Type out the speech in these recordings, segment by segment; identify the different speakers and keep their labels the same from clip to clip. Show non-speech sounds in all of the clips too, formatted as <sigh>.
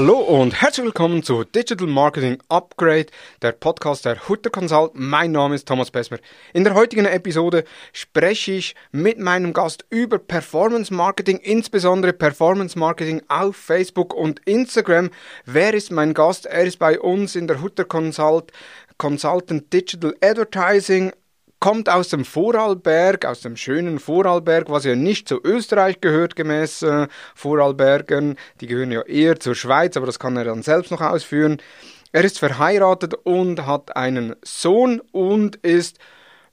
Speaker 1: Hallo und herzlich willkommen zu Digital Marketing Upgrade, der Podcast der Hutter Consult. Mein Name ist Thomas Besmer. In der heutigen Episode spreche ich mit meinem Gast über Performance Marketing, insbesondere Performance Marketing auf Facebook und Instagram. Wer ist mein Gast? Er ist bei uns in der Hutter Consult Consultant Digital Advertising, kommt aus dem Vorarlberg, aus dem schönen Vorarlberg, was ja nicht zu Österreich gehört gemäß äh, Vorarlbergern. Die gehören ja eher zur Schweiz, aber das kann er dann selbst noch ausführen. Er ist verheiratet und hat einen Sohn und ist,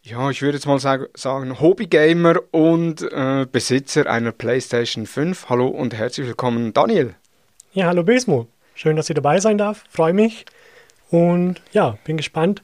Speaker 1: ja, ich würde jetzt mal sagen, Hobbygamer und äh, Besitzer einer PlayStation 5. Hallo und herzlich willkommen, Daniel.
Speaker 2: Ja, hallo Besmo. Schön, dass ich dabei sein darf. Freue mich. Und ja, bin gespannt,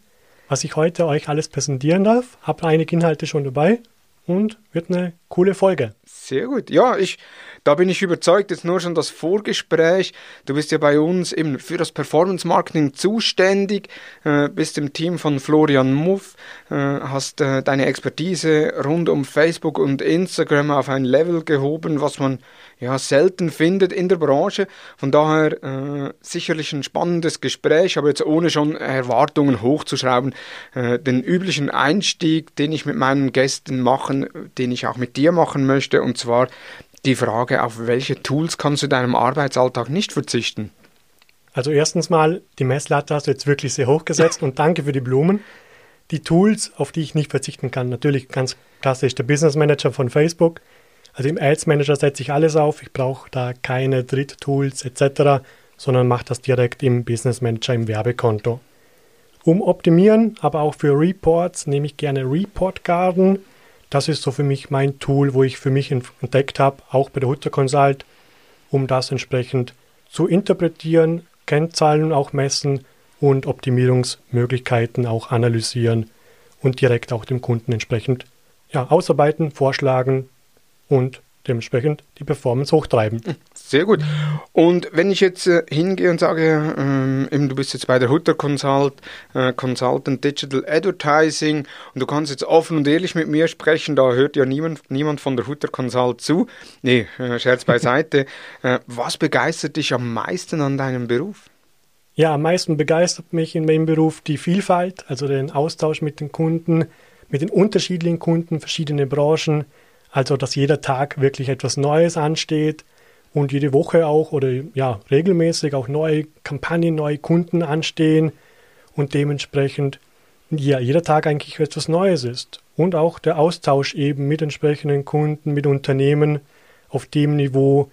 Speaker 2: was ich heute euch alles präsentieren darf. Habe einige Inhalte schon dabei und wird eine coole Folge.
Speaker 1: Sehr gut. Ja, ich, da bin ich überzeugt, jetzt nur schon das Vorgespräch. Du bist ja bei uns eben für das Performance Marketing zuständig, äh, bist im Team von Florian Muff, äh, hast äh, deine Expertise rund um Facebook und Instagram auf ein Level gehoben, was man ja, selten findet in der Branche. Von daher äh, sicherlich ein spannendes Gespräch, aber jetzt ohne schon Erwartungen hochzuschrauben. Äh, den üblichen Einstieg, den ich mit meinen Gästen machen, den ich auch mit dir machen möchte, und zwar die Frage, auf welche Tools kannst du deinem Arbeitsalltag nicht verzichten?
Speaker 2: Also erstens mal, die Messlatte hast du jetzt wirklich sehr hoch gesetzt und danke für die Blumen. Die Tools, auf die ich nicht verzichten kann, natürlich ganz klassisch der Business Manager von Facebook, also im Ads Manager setze ich alles auf. Ich brauche da keine Dritttools etc., sondern mache das direkt im Business Manager im Werbekonto. Um optimieren, aber auch für Reports nehme ich gerne Report Garden. Das ist so für mich mein Tool, wo ich für mich entdeckt habe, auch bei der Hutter Consult, um das entsprechend zu interpretieren, Kennzahlen auch messen und Optimierungsmöglichkeiten auch analysieren und direkt auch dem Kunden entsprechend ja, ausarbeiten, vorschlagen und dementsprechend die Performance hochtreiben.
Speaker 1: Sehr gut. Und wenn ich jetzt äh, hingehe und sage, ähm, eben, du bist jetzt bei der Hutter Consult, äh, Consultant Digital Advertising und du kannst jetzt offen und ehrlich mit mir sprechen, da hört ja niemand, niemand von der Hutter Consult zu. Nee, äh, Scherz beiseite. <laughs> äh, was begeistert dich am meisten an deinem Beruf?
Speaker 2: Ja, am meisten begeistert mich in meinem Beruf die Vielfalt, also den Austausch mit den Kunden, mit den unterschiedlichen Kunden, verschiedene Branchen, also, dass jeder Tag wirklich etwas Neues ansteht und jede Woche auch oder ja, regelmäßig auch neue Kampagnen, neue Kunden anstehen und dementsprechend ja, jeder Tag eigentlich etwas Neues ist. Und auch der Austausch eben mit entsprechenden Kunden, mit Unternehmen auf dem Niveau,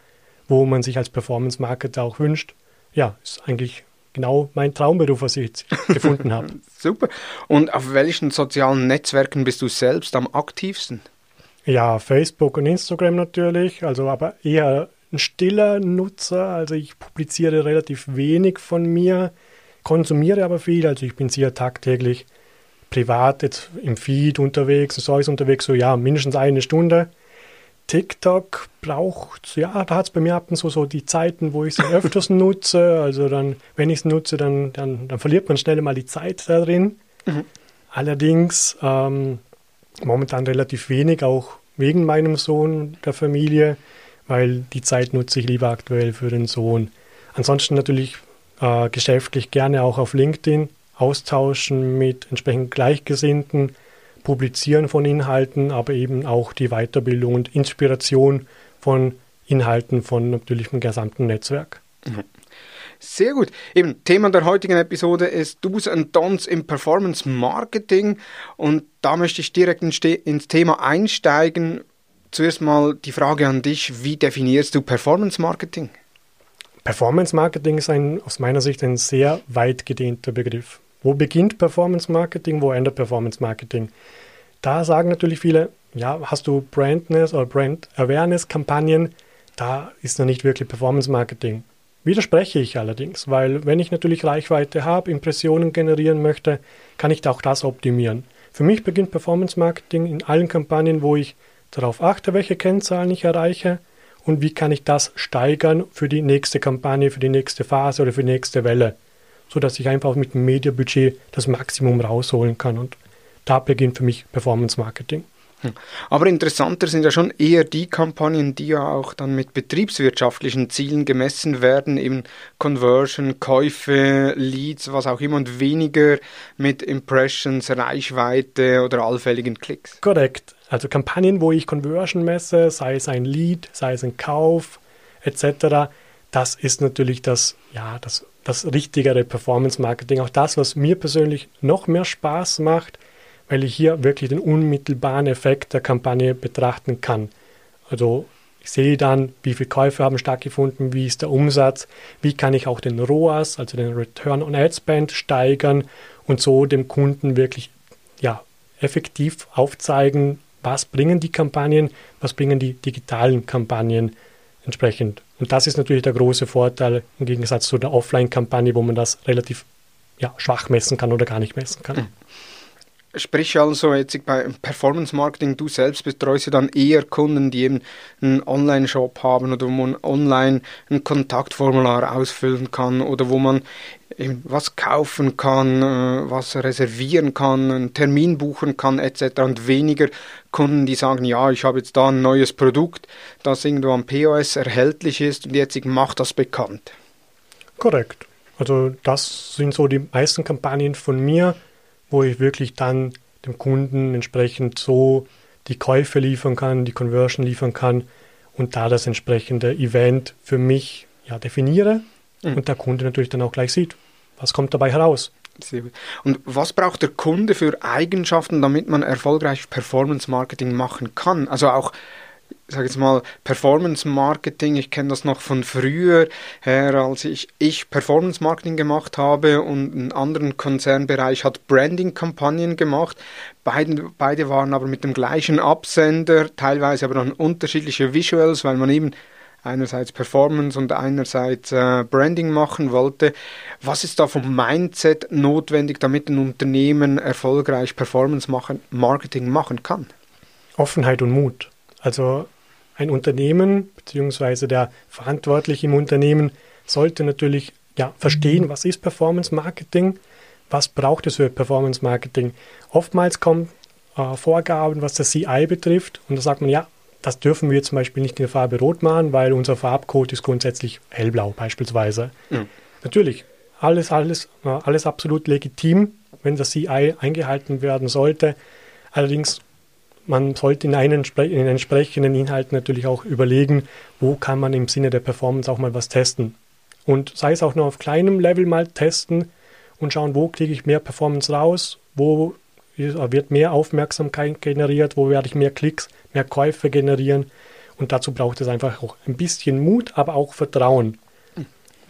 Speaker 2: wo man sich als Performance-Marketer auch wünscht. Ja, ist eigentlich genau mein Traumberuf, was ich jetzt <laughs> gefunden habe.
Speaker 1: Super. Und auf welchen sozialen Netzwerken bist du selbst am aktivsten?
Speaker 2: Ja, Facebook und Instagram natürlich, also aber eher ein stiller Nutzer. Also ich publiziere relativ wenig von mir, konsumiere aber viel. Also ich bin sehr tagtäglich privat jetzt im Feed unterwegs, so ist unterwegs, so ja, mindestens eine Stunde. TikTok braucht, ja, da hat es bei mir ab und zu so die Zeiten, wo ich es öfters <laughs> nutze. Also dann, wenn ich es nutze, dann, dann, dann verliert man schnell mal die Zeit da drin. Mhm. Allerdings ähm, momentan relativ wenig, auch wegen meinem Sohn, der Familie, weil die Zeit nutze ich lieber aktuell für den Sohn. Ansonsten natürlich äh, geschäftlich gerne auch auf LinkedIn austauschen mit entsprechend Gleichgesinnten, publizieren von Inhalten, aber eben auch die Weiterbildung und Inspiration von Inhalten von natürlich dem gesamten Netzwerk.
Speaker 1: Mhm. Sehr gut. Eben, Thema der heutigen Episode ist Do's and Don'ts im Performance Marketing. Und da möchte ich direkt ins Thema einsteigen. Zuerst mal die Frage an dich, wie definierst du Performance Marketing?
Speaker 2: Performance Marketing ist ein, aus meiner Sicht ein sehr weit gedehnter Begriff. Wo beginnt Performance Marketing, wo endet Performance Marketing? Da sagen natürlich viele, ja, hast du Brandness oder Brand Awareness Kampagnen, da ist noch nicht wirklich Performance Marketing. Widerspreche ich allerdings, weil wenn ich natürlich Reichweite habe, Impressionen generieren möchte, kann ich auch das optimieren. Für mich beginnt Performance Marketing in allen Kampagnen, wo ich darauf achte, welche Kennzahlen ich erreiche und wie kann ich das steigern für die nächste Kampagne, für die nächste Phase oder für die nächste Welle, sodass ich einfach mit dem Mediabudget das Maximum rausholen kann und da beginnt für mich Performance Marketing.
Speaker 1: Hm. Aber interessanter sind ja schon eher die Kampagnen, die ja auch dann mit betriebswirtschaftlichen Zielen gemessen werden, eben Conversion, Käufe, Leads, was auch immer und weniger mit Impressions, Reichweite oder allfälligen Klicks.
Speaker 2: Korrekt. Also Kampagnen, wo ich Conversion messe, sei es ein Lead, sei es ein Kauf etc., das ist natürlich das, ja, das, das richtigere Performance Marketing. Auch das, was mir persönlich noch mehr Spaß macht, weil ich hier wirklich den unmittelbaren Effekt der Kampagne betrachten kann. Also ich sehe dann, wie viele Käufe haben stattgefunden, wie ist der Umsatz, wie kann ich auch den ROAS, also den Return on Ad Spend steigern und so dem Kunden wirklich ja, effektiv aufzeigen, was bringen die Kampagnen, was bringen die digitalen Kampagnen entsprechend. Und das ist natürlich der große Vorteil im Gegensatz zu der Offline-Kampagne, wo man das relativ ja, schwach messen kann oder gar nicht messen kann.
Speaker 1: Sprich also jetzt bei Performance Marketing, du selbst betreust ja dann eher Kunden, die eben einen Online-Shop haben oder wo man online ein Kontaktformular ausfüllen kann oder wo man eben was kaufen kann, äh, was reservieren kann, einen Termin buchen kann etc. Und weniger Kunden, die sagen, ja, ich habe jetzt da ein neues Produkt, das irgendwo am POS erhältlich ist und jetzt mach das bekannt.
Speaker 2: Korrekt. Also das sind so die meisten Kampagnen von mir wo ich wirklich dann dem Kunden entsprechend so die Käufe liefern kann, die Conversion liefern kann und da das entsprechende Event für mich ja, definiere mhm. und der Kunde natürlich dann auch gleich sieht, was kommt dabei heraus.
Speaker 1: Und was braucht der Kunde für Eigenschaften, damit man erfolgreich Performance Marketing machen kann? Also auch sage jetzt mal, Performance Marketing. Ich kenne das noch von früher her, als ich, ich Performance Marketing gemacht habe und einen anderen Konzernbereich hat Branding-Kampagnen gemacht. Beide, beide waren aber mit dem gleichen Absender, teilweise aber dann unterschiedliche Visuals, weil man eben einerseits Performance und einerseits äh, Branding machen wollte. Was ist da vom Mindset notwendig, damit ein Unternehmen erfolgreich Performance machen, Marketing machen kann?
Speaker 2: Offenheit und Mut. Also ein Unternehmen bzw. der Verantwortliche im Unternehmen sollte natürlich ja, verstehen, was ist Performance Marketing, was braucht es für Performance Marketing. Oftmals kommen äh, Vorgaben, was das CI betrifft, und da sagt man, ja, das dürfen wir zum Beispiel nicht in der Farbe rot machen, weil unser Farbcode ist grundsätzlich hellblau beispielsweise. Mhm. Natürlich, alles, alles, äh, alles absolut legitim, wenn das CI eingehalten werden sollte. Allerdings man sollte in, einen, in entsprechenden Inhalten natürlich auch überlegen, wo kann man im Sinne der Performance auch mal was testen. Und sei es auch nur auf kleinem Level mal testen und schauen, wo kriege ich mehr Performance raus, wo wird mehr Aufmerksamkeit generiert, wo werde ich mehr Klicks, mehr Käufe generieren. Und dazu braucht es einfach auch ein bisschen Mut, aber auch Vertrauen.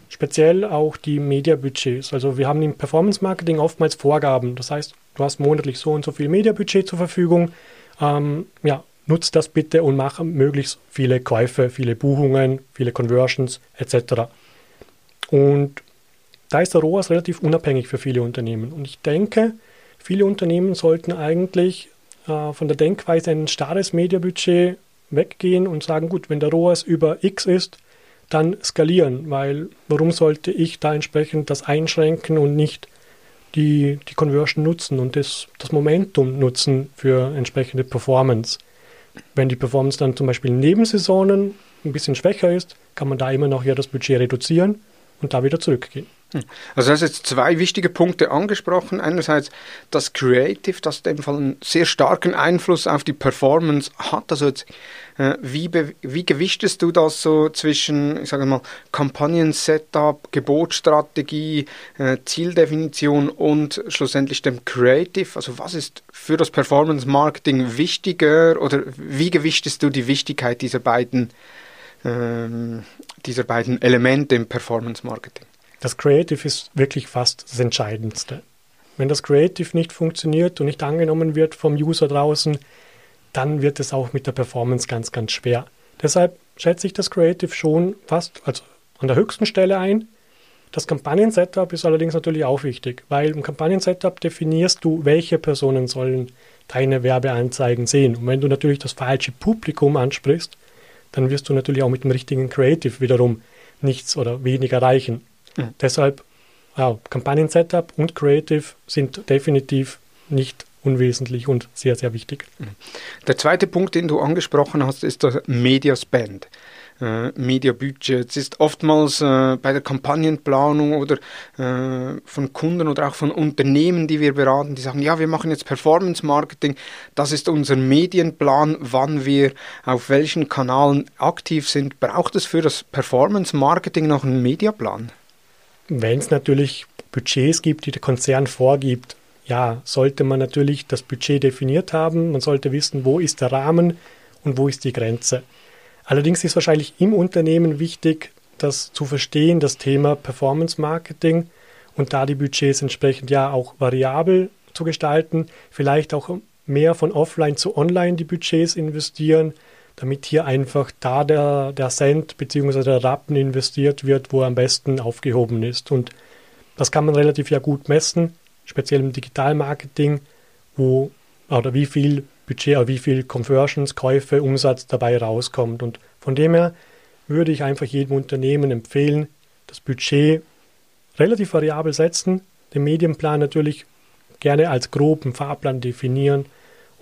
Speaker 2: Speziell auch die Mediabudgets. Also wir haben im Performance Marketing oftmals Vorgaben. Das heißt, du hast monatlich so und so viel Mediabudget zur Verfügung ähm, ja, nutzt das bitte und mach möglichst viele Käufe, viele Buchungen, viele Conversions etc. Und da ist der ROAS relativ unabhängig für viele Unternehmen. Und ich denke, viele Unternehmen sollten eigentlich äh, von der Denkweise ein starres Mediabudget weggehen und sagen, gut, wenn der ROAS über X ist, dann skalieren, weil warum sollte ich da entsprechend das einschränken und nicht die, die Conversion nutzen und das, das Momentum nutzen für entsprechende Performance. Wenn die Performance dann zum Beispiel in Nebensaisonen ein bisschen schwächer ist, kann man da immer noch ja das Budget reduzieren und da wieder zurückgehen.
Speaker 1: Hm. Also du hast jetzt zwei wichtige Punkte angesprochen. Einerseits das Creative, das in dem Fall einen sehr starken Einfluss auf die Performance hat. Also jetzt, äh, wie, wie gewichtest du das so zwischen, ich sage mal, Kampagnen-Setup, Gebotsstrategie, äh, Zieldefinition und schlussendlich dem Creative? Also was ist für das Performance-Marketing wichtiger oder wie gewichtest du die Wichtigkeit dieser beiden, äh, dieser beiden Elemente im Performance-Marketing?
Speaker 2: Das Creative ist wirklich fast das Entscheidendste. Wenn das Creative nicht funktioniert und nicht angenommen wird vom User draußen, dann wird es auch mit der Performance ganz, ganz schwer. Deshalb schätze ich das Creative schon fast also an der höchsten Stelle ein. Das Kampagnen-Setup ist allerdings natürlich auch wichtig, weil im Kampagnen-Setup definierst du, welche Personen sollen deine Werbeanzeigen sehen. Und wenn du natürlich das falsche Publikum ansprichst, dann wirst du natürlich auch mit dem richtigen Creative wiederum nichts oder wenig erreichen. Mhm. Deshalb, ja, Kampagnen-Setup und Creative sind definitiv nicht unwesentlich und sehr, sehr wichtig.
Speaker 1: Der zweite Punkt, den du angesprochen hast, ist der Media Spend äh, Media Budgets ist oftmals äh, bei der Kampagnenplanung oder äh, von Kunden oder auch von Unternehmen, die wir beraten, die sagen, ja, wir machen jetzt Performance Marketing, das ist unser Medienplan, wann wir auf welchen Kanalen aktiv sind. Braucht es für das Performance Marketing noch einen Mediaplan?
Speaker 2: Wenn es natürlich Budgets gibt, die der Konzern vorgibt, ja, sollte man natürlich das Budget definiert haben. Man sollte wissen, wo ist der Rahmen und wo ist die Grenze. Allerdings ist wahrscheinlich im Unternehmen wichtig, das zu verstehen, das Thema Performance Marketing und da die Budgets entsprechend ja auch variabel zu gestalten, vielleicht auch mehr von offline zu online die Budgets investieren, damit hier einfach da der, der Cent bzw. der Rappen investiert wird, wo er am besten aufgehoben ist. Und das kann man relativ ja gut messen, speziell im Digitalmarketing, wo oder wie viel Budget, oder wie viel Conversions, Käufe, Umsatz dabei rauskommt. Und von dem her würde ich einfach jedem Unternehmen empfehlen, das Budget relativ variabel setzen, den Medienplan natürlich gerne als groben Fahrplan definieren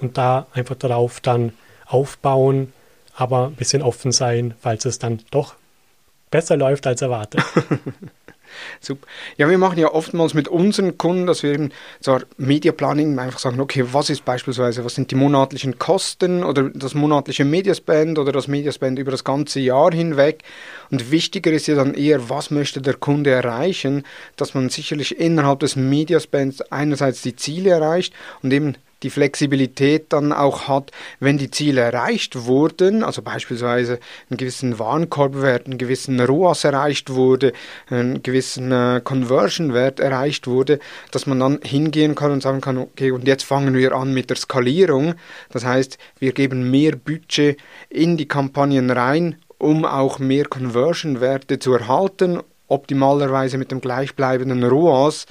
Speaker 2: und da einfach darauf dann aufbauen, aber ein bisschen offen sein, falls es dann doch besser läuft als erwartet. <laughs>
Speaker 1: Super. Ja, wir machen ja oftmals mit unseren Kunden, dass wir eben zwar Media Planning einfach sagen, okay, was ist beispielsweise, was sind die monatlichen Kosten oder das monatliche Mediaspend oder das Mediaspend über das ganze Jahr hinweg. Und wichtiger ist ja dann eher, was möchte der Kunde erreichen, dass man sicherlich innerhalb des Mediaspends einerseits die Ziele erreicht und eben die Flexibilität dann auch hat, wenn die Ziele erreicht wurden, also beispielsweise einen gewissen Warenkorbwert, einen gewissen ROAS erreicht wurde, einen gewissen äh, Conversion-Wert erreicht wurde, dass man dann hingehen kann und sagen kann, okay, und jetzt fangen wir an mit der Skalierung. Das heißt, wir geben mehr Budget in die Kampagnen rein, um auch mehr Conversion-Werte zu erhalten, optimalerweise mit dem gleichbleibenden ROAS.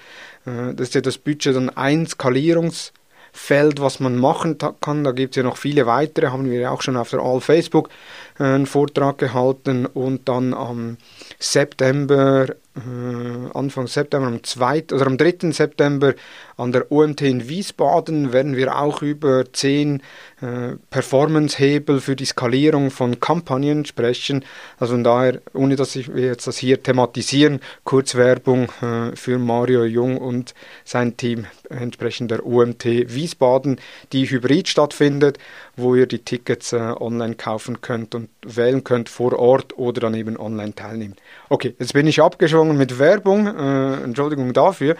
Speaker 1: Äh, das ist ja das Budget dann ein Skalierungs- Feld, was man machen kann. Da gibt es ja noch viele weitere, haben wir ja auch schon auf der All Facebook einen Vortrag gehalten und dann am September äh, Anfang September, am 2. oder am 3. September an der OMT in Wiesbaden werden wir auch über 10 äh, Performance-Hebel für die Skalierung von Kampagnen sprechen. Also von daher, ohne dass ich jetzt das hier thematisieren, Kurzwerbung äh, für Mario Jung und sein Team entsprechend der OMT Wiesbaden, die hybrid stattfindet, wo ihr die Tickets äh, online kaufen könnt und wählen könnt vor Ort oder dann eben online teilnehmen. Okay, jetzt bin ich abgeschwungen mit Werbung, äh, Entschuldigung dafür.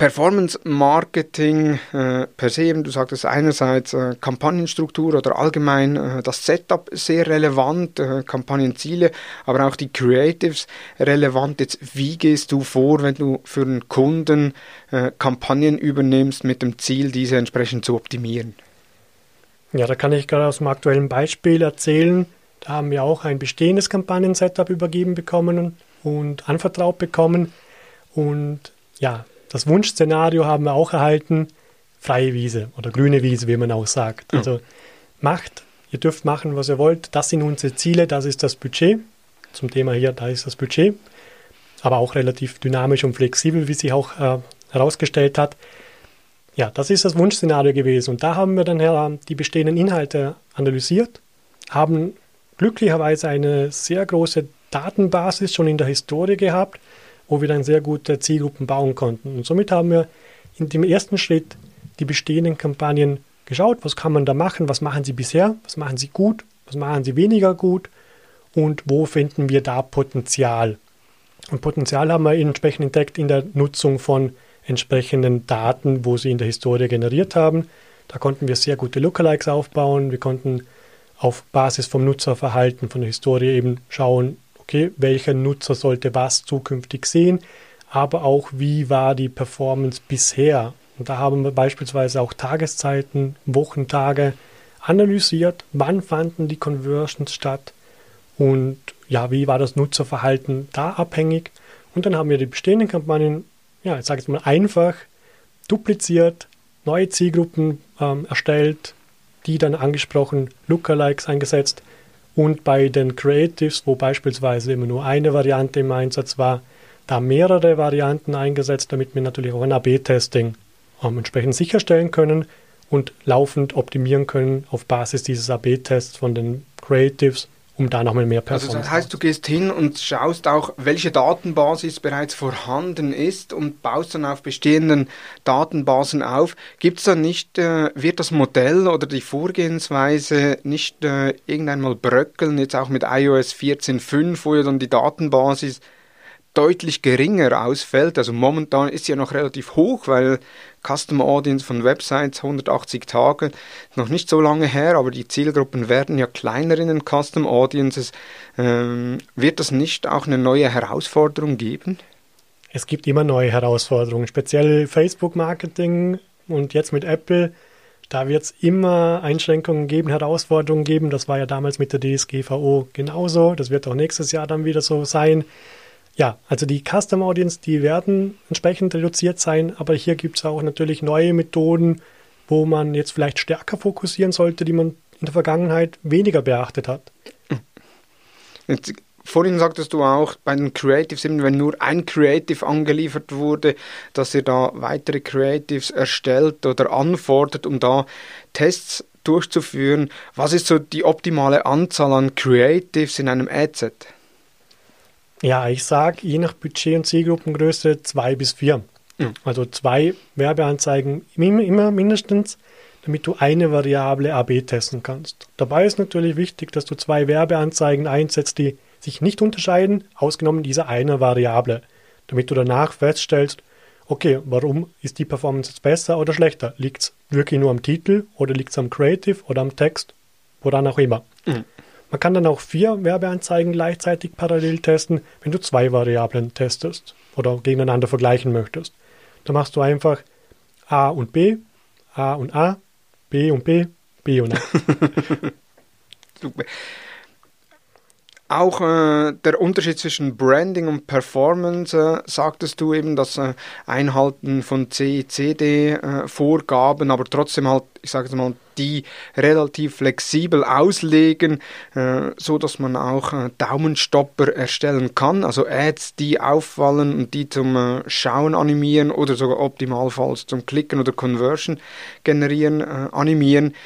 Speaker 1: Performance Marketing äh, per se, du sagtest einerseits äh, Kampagnenstruktur oder allgemein äh, das Setup sehr relevant, äh, Kampagnenziele, aber auch die Creatives relevant. Jetzt, wie gehst du vor, wenn du für einen Kunden äh, Kampagnen übernimmst mit dem Ziel, diese entsprechend zu optimieren?
Speaker 2: Ja, da kann ich gerade aus dem aktuellen Beispiel erzählen. Da haben wir auch ein bestehendes Kampagnen-Setup übergeben bekommen und anvertraut bekommen. Und ja, das Wunschszenario haben wir auch erhalten, freie Wiese oder grüne Wiese, wie man auch sagt. Also macht, ihr dürft machen, was ihr wollt. Das sind unsere Ziele, das ist das Budget. Zum Thema hier, da ist das Budget. Aber auch relativ dynamisch und flexibel, wie sich auch äh, herausgestellt hat. Ja, das ist das Wunschszenario gewesen. Und da haben wir dann die bestehenden Inhalte analysiert, haben glücklicherweise eine sehr große Datenbasis schon in der Historie gehabt wo wir dann sehr gute Zielgruppen bauen konnten. Und somit haben wir in dem ersten Schritt die bestehenden Kampagnen geschaut, was kann man da machen, was machen sie bisher, was machen sie gut, was machen sie weniger gut und wo finden wir da Potenzial. Und Potenzial haben wir entsprechend entdeckt in der Nutzung von entsprechenden Daten, wo sie in der Historie generiert haben. Da konnten wir sehr gute Lookalikes aufbauen. Wir konnten auf Basis vom Nutzerverhalten, von der Historie eben schauen, okay, welcher Nutzer sollte was zukünftig sehen, aber auch wie war die Performance bisher. Und da haben wir beispielsweise auch Tageszeiten, Wochentage analysiert, wann fanden die Conversions statt und ja, wie war das Nutzerverhalten da abhängig. Und dann haben wir die bestehenden Kampagnen, ja, ich sage jetzt mal einfach dupliziert, neue Zielgruppen ähm, erstellt, die dann angesprochen, Lookalikes eingesetzt und bei den Creatives, wo beispielsweise immer nur eine Variante im Einsatz war, da mehrere Varianten eingesetzt, damit wir natürlich auch ein AB-Testing ähm, entsprechend sicherstellen können und laufend optimieren können auf Basis dieses AB-Tests von den Creatives, um da nochmal mehr
Speaker 1: Performance Also das heißt, du gehst hin und schaust auch, welche Datenbasis bereits vorhanden ist und baust dann auf bestehenden Datenbasen auf. Gibt es dann nicht, äh, wird das Modell oder die Vorgehensweise nicht äh, irgendwann mal bröckeln, jetzt auch mit iOS 14.5, wo ja dann die Datenbasis deutlich geringer ausfällt. Also momentan ist sie ja noch relativ hoch, weil Custom Audience von Websites 180 Tage noch nicht so lange her, aber die Zielgruppen werden ja kleiner in den Custom Audiences. Ähm, wird das nicht auch eine neue Herausforderung geben?
Speaker 2: Es gibt immer neue Herausforderungen, speziell Facebook-Marketing und jetzt mit Apple. Da wird es immer Einschränkungen geben, Herausforderungen geben. Das war ja damals mit der DSGVO genauso. Das wird auch nächstes Jahr dann wieder so sein. Ja, also die Custom Audience, die werden entsprechend reduziert sein, aber hier gibt es auch natürlich neue Methoden, wo man jetzt vielleicht stärker fokussieren sollte, die man in der Vergangenheit weniger beachtet hat.
Speaker 1: Jetzt, vorhin sagtest du auch bei den Creatives, wenn nur ein Creative angeliefert wurde, dass ihr da weitere Creatives erstellt oder anfordert, um da Tests durchzuführen. Was ist so die optimale Anzahl an Creatives in einem Adset?
Speaker 2: Ja, ich sage je nach Budget und Zielgruppengröße zwei bis vier. Mhm. Also zwei Werbeanzeigen immer mindestens, damit du eine Variable AB testen kannst. Dabei ist natürlich wichtig, dass du zwei Werbeanzeigen einsetzt, die sich nicht unterscheiden, ausgenommen dieser eine Variable, damit du danach feststellst, okay, warum ist die Performance jetzt besser oder schlechter? Liegt es wirklich nur am Titel oder liegt es am Creative oder am Text? Woran auch immer. Mhm. Man kann dann auch vier Werbeanzeigen gleichzeitig parallel testen, wenn du zwei Variablen testest oder gegeneinander vergleichen möchtest. Dann machst du einfach A und B, A und A, B und B, B und A. <laughs> <laughs>
Speaker 1: Super. Auch äh, der Unterschied zwischen Branding und Performance, äh, sagtest du eben, das äh, Einhalten von CICD-Vorgaben, äh, aber trotzdem halt, ich sage mal, die relativ flexibel auslegen, äh, so dass man auch äh, Daumenstopper erstellen kann, also Ads, die auffallen und die zum Schauen animieren oder sogar optimalfalls zum Klicken oder Conversion generieren, animieren.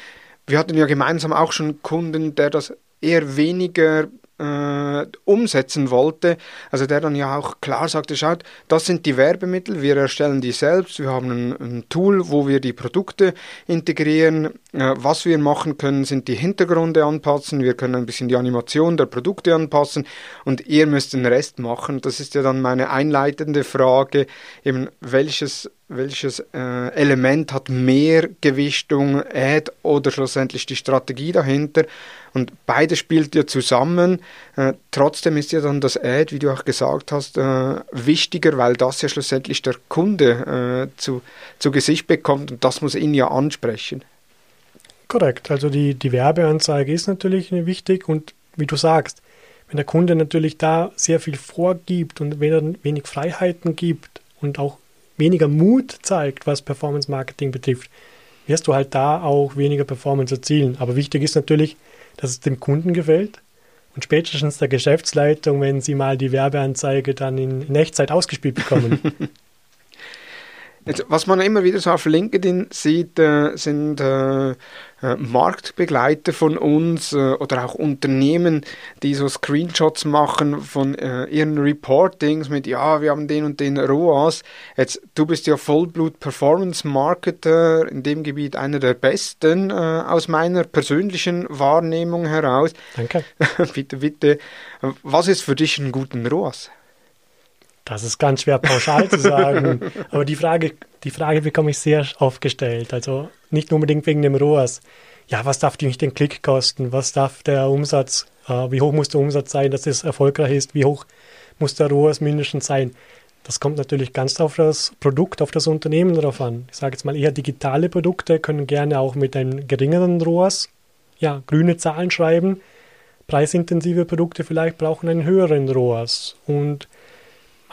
Speaker 1: Wir hatten ja gemeinsam auch schon Kunden, der das eher weniger äh, umsetzen wollte. Also der dann ja auch klar sagte, schaut, das sind die Werbemittel, wir erstellen die selbst, wir haben ein, ein Tool, wo wir die Produkte integrieren. Äh, was wir machen können, sind die Hintergründe anpassen, wir können ein bisschen die Animation der Produkte anpassen und ihr müsst den Rest machen. Das ist ja dann meine einleitende Frage, eben welches welches äh, Element hat mehr Gewichtung, Ad oder schlussendlich die Strategie dahinter. Und beides spielt ja zusammen. Äh, trotzdem ist ja dann das Ad, wie du auch gesagt hast, äh, wichtiger, weil das ja schlussendlich der Kunde äh, zu, zu Gesicht bekommt und das muss ihn ja ansprechen.
Speaker 2: Korrekt, also die, die Werbeanzeige ist natürlich wichtig und wie du sagst, wenn der Kunde natürlich da sehr viel vorgibt und wenn er wenig Freiheiten gibt und auch weniger Mut zeigt, was Performance Marketing betrifft, wirst du halt da auch weniger Performance erzielen. Aber wichtig ist natürlich, dass es dem Kunden gefällt und spätestens der Geschäftsleitung, wenn sie mal die Werbeanzeige dann in, in Echtzeit ausgespielt bekommen. <laughs>
Speaker 1: Jetzt, was man immer wieder so auf LinkedIn sieht, äh, sind äh, äh, Marktbegleiter von uns äh, oder auch Unternehmen, die so Screenshots machen von äh, ihren Reportings mit, ja, wir haben den und den ROAS. Jetzt, du bist ja Vollblut Performance Marketer, in dem Gebiet einer der besten äh, aus meiner persönlichen Wahrnehmung heraus.
Speaker 2: Danke. <laughs>
Speaker 1: bitte, bitte. Was ist für dich ein guten ROAS?
Speaker 2: Das ist ganz schwer pauschal zu sagen. <laughs> Aber die Frage, die Frage bekomme ich sehr oft gestellt. Also nicht unbedingt wegen dem ROAS. Ja, was darf mich den Klick kosten? Was darf der Umsatz, äh, wie hoch muss der Umsatz sein, dass es erfolgreich ist? Wie hoch muss der ROAS mindestens sein? Das kommt natürlich ganz auf das Produkt, auf das Unternehmen drauf an. Ich sage jetzt mal eher digitale Produkte können gerne auch mit einem geringeren ROAS ja, grüne Zahlen schreiben. Preisintensive Produkte vielleicht brauchen einen höheren ROAS. Und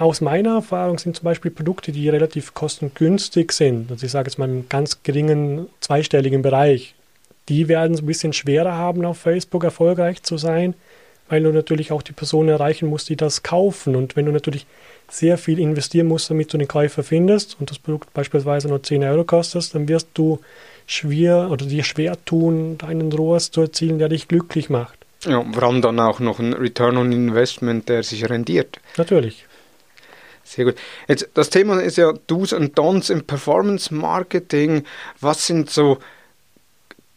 Speaker 2: aus meiner Erfahrung sind zum Beispiel Produkte, die relativ kostengünstig sind, also ich sage jetzt mal im ganz geringen zweistelligen Bereich, die werden es ein bisschen schwerer haben, auf Facebook erfolgreich zu sein, weil du natürlich auch die Personen erreichen musst, die das kaufen. Und wenn du natürlich sehr viel investieren musst, damit du den Käufer findest und das Produkt beispielsweise nur 10 Euro kostet, dann wirst du schwer oder dir schwer tun, deinen ROAS zu erzielen, der dich glücklich macht.
Speaker 1: Ja, vor allem dann auch noch ein Return on Investment, der sich rendiert.
Speaker 2: Natürlich.
Speaker 1: Sehr gut. Jetzt, das Thema ist ja Do's und Don'ts im Performance Marketing. Was sind so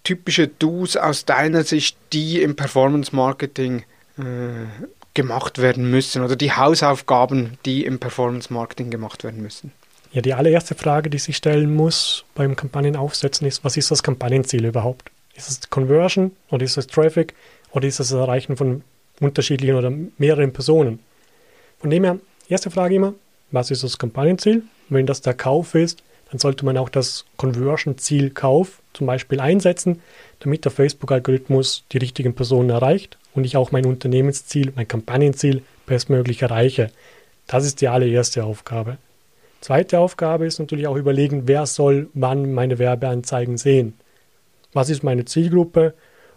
Speaker 1: typische Do's aus deiner Sicht, die im Performance Marketing äh, gemacht werden müssen oder die Hausaufgaben, die im Performance Marketing gemacht werden müssen?
Speaker 2: Ja, die allererste Frage, die sich stellen muss beim Kampagnenaufsetzen ist, was ist das Kampagnenziel überhaupt? Ist es Conversion oder ist es Traffic oder ist es das Erreichen von unterschiedlichen oder mehreren Personen? Von dem her, erste Frage immer, was ist das Kampagnenziel? Wenn das der Kauf ist, dann sollte man auch das Conversion-Ziel Kauf zum Beispiel einsetzen, damit der Facebook-Algorithmus die richtigen Personen erreicht und ich auch mein Unternehmensziel, mein Kampagnenziel bestmöglich erreiche. Das ist die allererste Aufgabe. Zweite Aufgabe ist natürlich auch überlegen, wer soll wann meine Werbeanzeigen sehen. Was ist meine Zielgruppe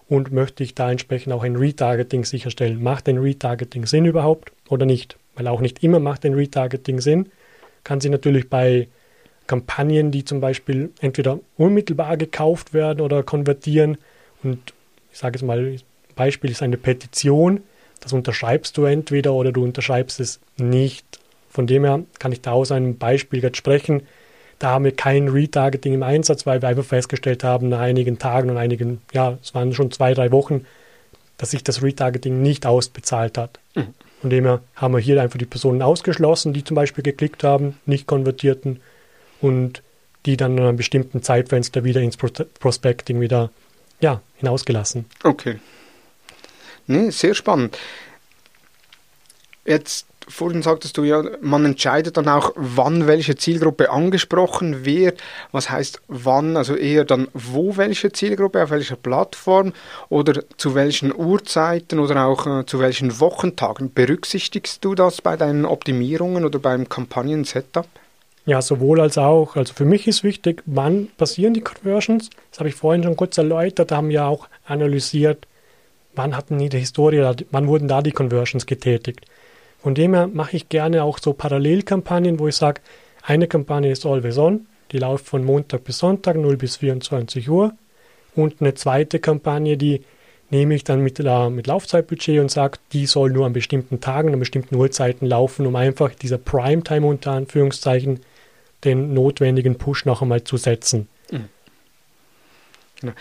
Speaker 2: und möchte ich da entsprechend auch ein Retargeting sicherstellen? Macht ein Retargeting Sinn überhaupt oder nicht? Weil auch nicht immer macht ein Retargeting Sinn. Kann sie natürlich bei Kampagnen, die zum Beispiel entweder unmittelbar gekauft werden oder konvertieren und ich sage jetzt mal, Beispiel ist eine Petition, das unterschreibst du entweder oder du unterschreibst es nicht. Von dem her kann ich da aus einem Beispiel jetzt sprechen. Da haben wir kein Retargeting im Einsatz, weil wir einfach festgestellt haben, nach einigen Tagen und einigen, ja, es waren schon zwei, drei Wochen, dass sich das Retargeting nicht ausbezahlt hat. Mhm. Von dem her haben wir hier einfach die Personen ausgeschlossen, die zum Beispiel geklickt haben, nicht konvertierten und die dann in einem bestimmten Zeitfenster wieder ins Prospecting wieder ja, hinausgelassen.
Speaker 1: Okay. Nee, sehr spannend. Jetzt vorhin sagtest du ja, man entscheidet dann auch, wann welche Zielgruppe angesprochen wird. Was heißt wann? Also eher dann, wo welche Zielgruppe, auf welcher Plattform oder zu welchen Uhrzeiten oder auch äh, zu welchen Wochentagen. Berücksichtigst du das bei deinen Optimierungen oder beim Kampagnen-Setup?
Speaker 2: Ja, sowohl als auch. Also für mich ist wichtig, wann passieren die Conversions. Das habe ich vorhin schon kurz erläutert. Da haben wir auch analysiert, wann hatten die, Historie, wann wurden da die Conversions getätigt. Von dem her mache ich gerne auch so Parallelkampagnen, wo ich sage, eine Kampagne ist Always On, die läuft von Montag bis Sonntag 0 bis 24 Uhr. Und eine zweite Kampagne, die nehme ich dann mit, äh, mit Laufzeitbudget und sage, die soll nur an bestimmten Tagen, an bestimmten Uhrzeiten laufen, um einfach dieser Primetime unter Anführungszeichen den notwendigen Push noch einmal zu setzen. Mhm.
Speaker 1: Genau.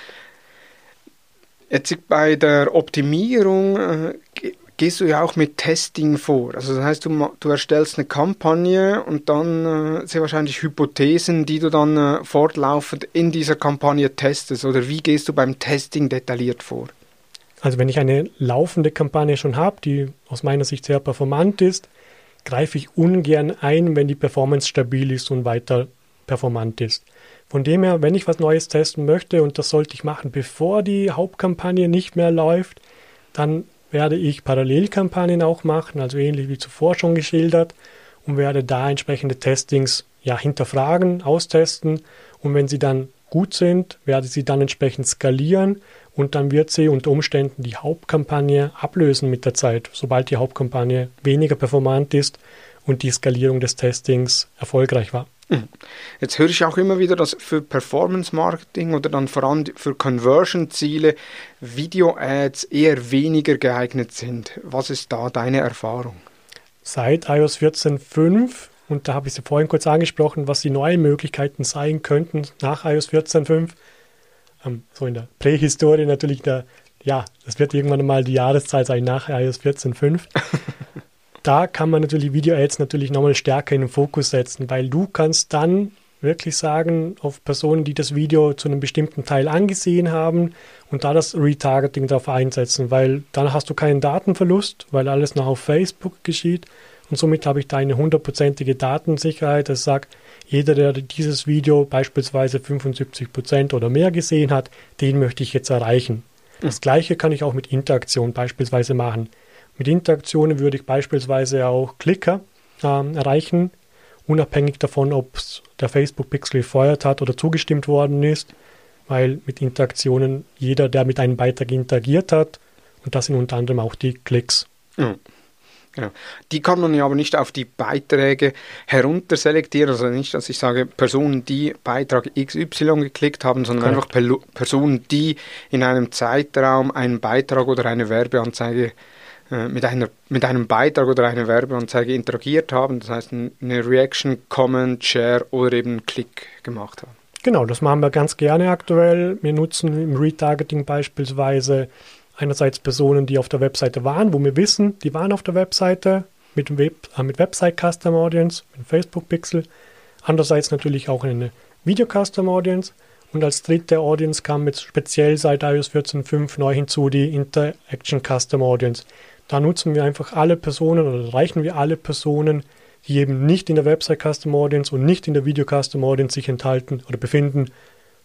Speaker 1: Jetzt bei der Optimierung äh, gehst du ja auch mit Testing vor. Also das heißt, du, du erstellst eine Kampagne und dann äh, sehr wahrscheinlich Hypothesen, die du dann äh, fortlaufend in dieser Kampagne testest. Oder wie gehst du beim Testing detailliert vor?
Speaker 2: Also wenn ich eine laufende Kampagne schon habe, die aus meiner Sicht sehr performant ist, greife ich ungern ein, wenn die Performance stabil ist und weiter performant ist. Von dem her, wenn ich was Neues testen möchte, und das sollte ich machen, bevor die Hauptkampagne nicht mehr läuft, dann werde ich Parallelkampagnen auch machen, also ähnlich wie zuvor schon geschildert, und werde da entsprechende Testings ja hinterfragen, austesten und wenn sie dann gut sind, werde sie dann entsprechend skalieren und dann wird sie unter Umständen die Hauptkampagne ablösen mit der Zeit, sobald die Hauptkampagne weniger performant ist und die Skalierung des Testings erfolgreich war.
Speaker 1: Mhm. Jetzt höre ich auch immer wieder, dass für Performance Marketing oder dann vor allem für Conversion-Ziele Video-Ads eher weniger geeignet sind. Was ist da deine Erfahrung?
Speaker 2: Seit iOS 14.5 und da habe ich sie vorhin kurz angesprochen, was die neuen Möglichkeiten sein könnten nach iOS 14.5. Ähm, so in der Prähistorie natürlich, der, ja, das wird irgendwann mal die Jahreszahl sein nach iOS 14.5. <laughs> da kann man natürlich Video-Ads natürlich nochmal stärker in den Fokus setzen, weil du kannst dann wirklich sagen, auf Personen, die das Video zu einem bestimmten Teil angesehen haben und da das Retargeting darauf einsetzen, weil dann hast du keinen Datenverlust, weil alles noch auf Facebook geschieht und somit habe ich da eine hundertprozentige Datensicherheit. Das sagt, jeder, der dieses Video beispielsweise 75% oder mehr gesehen hat, den möchte ich jetzt erreichen. Das gleiche kann ich auch mit Interaktion beispielsweise machen. Mit Interaktionen würde ich beispielsweise auch Klicker ähm, erreichen, unabhängig davon, ob der Facebook-Pixel gefeuert hat oder zugestimmt worden ist, weil mit Interaktionen jeder, der mit einem Beitrag interagiert hat Und das sind unter anderem auch die Klicks.
Speaker 1: Ja. Genau. Die kann man ja aber nicht auf die Beiträge herunterselektieren, also nicht, dass ich sage, Personen, die Beitrag XY geklickt haben, sondern Correct. einfach Personen, die in einem Zeitraum einen Beitrag oder eine Werbeanzeige äh, mit, einer, mit einem Beitrag oder einer Werbeanzeige interagiert haben, das heißt eine Reaction, Comment, Share oder eben einen Klick gemacht haben.
Speaker 2: Genau, das machen wir ganz gerne aktuell. Wir nutzen im Retargeting beispielsweise einerseits Personen, die auf der Webseite waren, wo wir wissen, die waren auf der Webseite mit, Web, äh, mit Website Custom Audience, mit Facebook Pixel. Andererseits natürlich auch eine Video Custom Audience. Und als dritte Audience kam jetzt speziell seit iOS 14.5 neu hinzu die Interaction Custom Audience. Da nutzen wir einfach alle Personen oder erreichen wir alle Personen, die eben nicht in der Website Custom Audience und nicht in der Video Custom Audience sich enthalten oder befinden.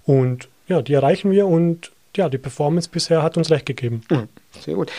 Speaker 2: Und ja, die erreichen wir und ja, die Performance bisher hat uns recht gegeben.
Speaker 1: Mhm, sehr gut.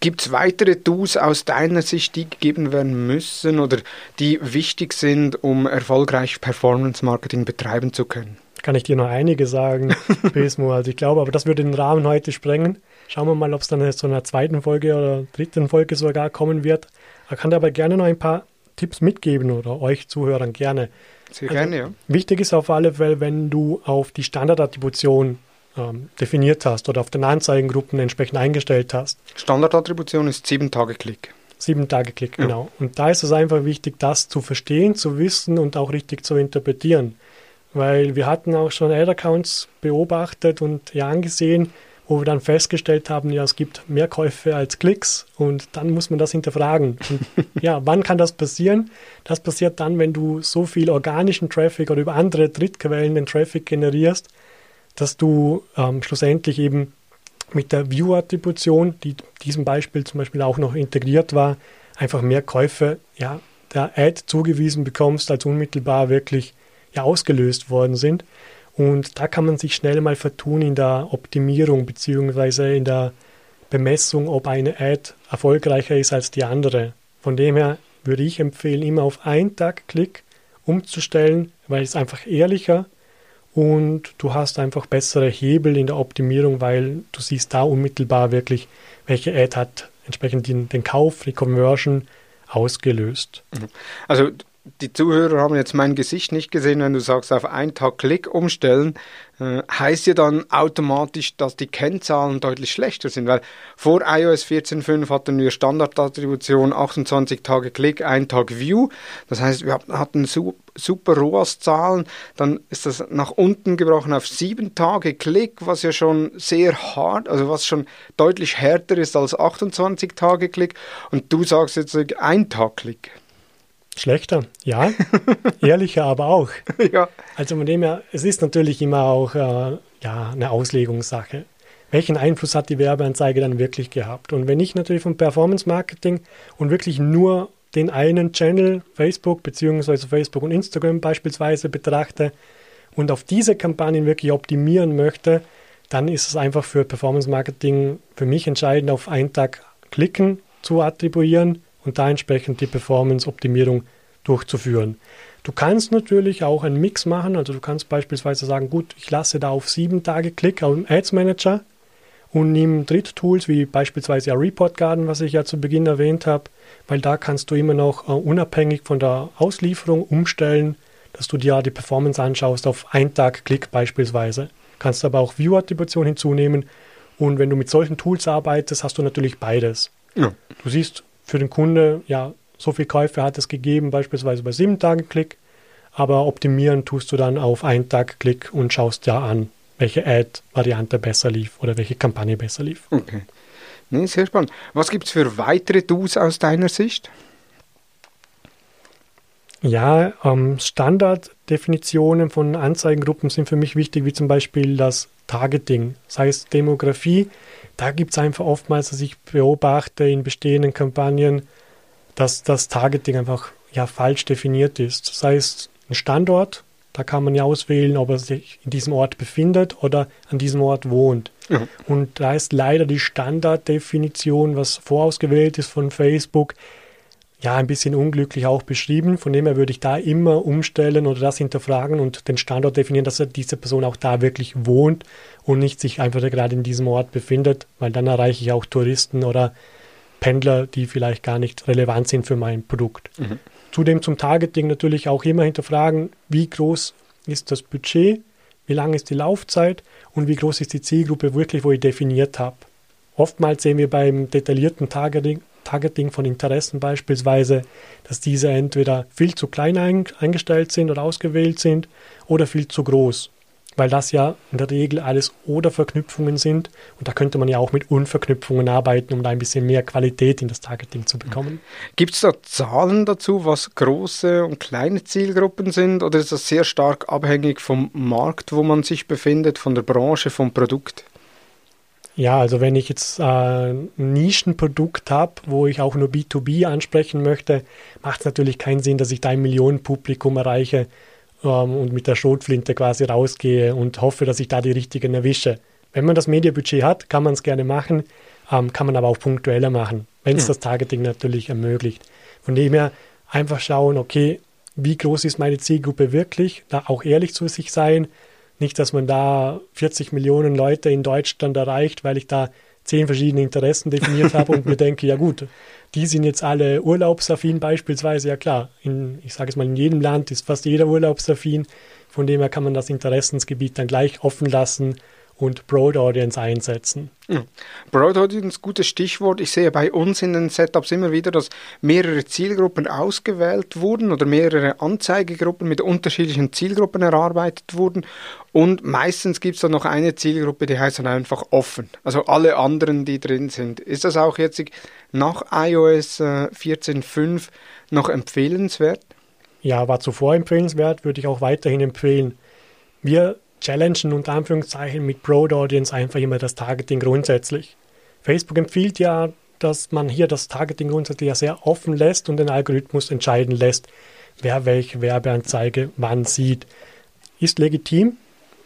Speaker 1: Gibt es weitere Tools aus deiner Sicht, die gegeben werden müssen oder die wichtig sind, um erfolgreich Performance Marketing betreiben zu können?
Speaker 2: Kann ich dir noch einige sagen, <laughs> Besmo. Also ich glaube, aber das würde den Rahmen heute sprengen. Schauen wir mal, ob es dann zu einer zweiten Folge oder dritten Folge sogar kommen wird. Ich kann dir aber gerne noch ein paar Tipps mitgeben oder euch Zuhörern gerne.
Speaker 1: Sehr also, gerne, ja.
Speaker 2: Wichtig ist auf alle Fälle, wenn du auf die Standardattribution ähm, definiert hast oder auf den Anzeigengruppen entsprechend eingestellt hast.
Speaker 1: Standardattribution ist sieben Tage Klick.
Speaker 2: Sieben Tage Klick, ja. genau. Und da ist es einfach wichtig, das zu verstehen, zu wissen und auch richtig zu interpretieren. Weil wir hatten auch schon Ad-Accounts beobachtet und ja angesehen, wo wir dann festgestellt haben, ja, es gibt mehr Käufe als Klicks und dann muss man das hinterfragen. Und <laughs> ja, wann kann das passieren? Das passiert dann, wenn du so viel organischen Traffic oder über andere Drittquellen den Traffic generierst, dass du ähm, schlussendlich eben mit der View-Attribution, die diesem Beispiel zum Beispiel auch noch integriert war, einfach mehr Käufe ja, der Ad zugewiesen bekommst, als unmittelbar wirklich ja, ausgelöst worden sind. Und da kann man sich schnell mal vertun in der Optimierung bzw. in der Bemessung, ob eine Ad erfolgreicher ist als die andere. Von dem her würde ich empfehlen, immer auf einen Tag Klick umzustellen, weil es einfach ehrlicher und du hast einfach bessere Hebel in der Optimierung, weil du siehst da unmittelbar wirklich, welche Ad hat entsprechend den, den Kauf, die Conversion ausgelöst.
Speaker 1: Also die Zuhörer haben jetzt mein Gesicht nicht gesehen, wenn du sagst, auf einen Tag Klick umstellen, äh, heißt ja dann automatisch, dass die Kennzahlen deutlich schlechter sind, weil vor iOS 14.5 hatten wir Standardattribution 28 Tage Klick, ein Tag View. Das heißt, wir hatten super ROAS-Zahlen, dann ist das nach unten gebrochen auf sieben Tage Klick, was ja schon sehr hart, also was schon deutlich härter ist als 28 Tage Klick. Und du sagst jetzt ein Tag Klick.
Speaker 2: Schlechter, ja. <laughs> Ehrlicher aber auch. Ja. Also von dem her, es ist natürlich immer auch äh, ja, eine Auslegungssache. Welchen Einfluss hat die Werbeanzeige dann wirklich gehabt? Und wenn ich natürlich vom Performance Marketing und wirklich nur den einen Channel, Facebook beziehungsweise Facebook und Instagram beispielsweise betrachte und auf diese Kampagnen wirklich optimieren möchte, dann ist es einfach für Performance Marketing für mich entscheidend, auf einen Tag klicken zu attribuieren und da entsprechend die Performance-Optimierung durchzuführen. Du kannst natürlich auch einen Mix machen, also du kannst beispielsweise sagen, gut, ich lasse da auf sieben Tage Klick auf den Ads Manager und nehme Dritttools wie beispielsweise ja Report Garden, was ich ja zu Beginn erwähnt habe, weil da kannst du immer noch uh, unabhängig von der Auslieferung umstellen, dass du dir die Performance anschaust auf einen Tag Klick beispielsweise. Kannst aber auch View-Attribution hinzunehmen und wenn du mit solchen Tools arbeitest, hast du natürlich beides. Ja. Du siehst für den Kunde, ja, so viel Käufe hat es gegeben, beispielsweise bei sieben Tagen Klick, aber optimieren tust du dann auf einen Tag Klick und schaust ja an, welche Ad-Variante besser lief oder welche Kampagne besser lief.
Speaker 1: Okay. Nee, sehr spannend. Was gibt es für weitere Tools aus deiner Sicht?
Speaker 2: Ja, ähm, Standarddefinitionen von Anzeigengruppen sind für mich wichtig, wie zum Beispiel das Targeting, sei es Demografie, da gibt es einfach oftmals, dass ich beobachte in bestehenden Kampagnen, dass das Targeting einfach ja falsch definiert ist. Sei es ein Standort, da kann man ja auswählen, ob er sich in diesem Ort befindet oder an diesem Ort wohnt. Ja. Und da ist leider die Standarddefinition, was vorausgewählt ist von Facebook, ja ein bisschen unglücklich auch beschrieben. Von dem her würde ich da immer umstellen oder das hinterfragen und den Standort definieren, dass diese Person auch da wirklich wohnt und nicht sich einfach gerade in diesem Ort befindet, weil dann erreiche ich auch Touristen oder Pendler, die vielleicht gar nicht relevant sind für mein Produkt. Mhm. Zudem zum Targeting natürlich auch immer hinterfragen, wie groß ist das Budget, wie lang ist die Laufzeit und wie groß ist die Zielgruppe wirklich, wo ich definiert habe. Oftmals sehen wir beim detaillierten Targeting, Targeting von Interessen beispielsweise, dass diese entweder viel zu klein eingestellt sind oder ausgewählt sind oder viel zu groß weil das ja in der Regel alles Oder-Verknüpfungen sind. Und da könnte man ja auch mit Unverknüpfungen arbeiten, um da ein bisschen mehr Qualität in das Targeting zu bekommen.
Speaker 1: Gibt es da Zahlen dazu, was große und kleine Zielgruppen sind? Oder ist das sehr stark abhängig vom Markt, wo man sich befindet, von der Branche, vom Produkt?
Speaker 2: Ja, also wenn ich jetzt äh, ein Nischenprodukt habe, wo ich auch nur B2B ansprechen möchte, macht es natürlich keinen Sinn, dass ich da ein Millionenpublikum erreiche, ähm, und mit der Schrotflinte quasi rausgehe und hoffe, dass ich da die richtigen erwische. Wenn man das Medienbudget hat, kann man es gerne machen, ähm, kann man aber auch punktueller machen, wenn es ja. das Targeting natürlich ermöglicht. Von dem her einfach schauen, okay, wie groß ist meine Zielgruppe wirklich, da auch ehrlich zu sich sein. Nicht, dass man da 40 Millionen Leute in Deutschland erreicht, weil ich da zehn verschiedene Interessen definiert habe und mir <laughs> denke, ja gut, die sind jetzt alle urlaubsaffin beispielsweise. Ja klar, in, ich sage es mal, in jedem Land ist fast jeder urlaubsaffin. Von dem her kann man das Interessensgebiet dann gleich offen lassen und Broad Audience einsetzen.
Speaker 1: Ja. Broad Audience, gutes Stichwort. Ich sehe bei uns in den Setups immer wieder, dass mehrere Zielgruppen ausgewählt wurden oder mehrere Anzeigegruppen mit unterschiedlichen Zielgruppen erarbeitet wurden. Und meistens gibt es dann noch eine Zielgruppe, die heißt dann einfach offen. Also alle anderen, die drin sind. Ist das auch jetzt nach iOS 14.5 äh, noch empfehlenswert?
Speaker 2: Ja, war zuvor empfehlenswert, würde ich auch weiterhin empfehlen. Wir challengen unter Anführungszeichen mit Broad Audience einfach immer das Targeting grundsätzlich. Facebook empfiehlt ja, dass man hier das Targeting grundsätzlich ja sehr offen lässt und den Algorithmus entscheiden lässt, wer welche Werbeanzeige wann sieht. Ist legitim,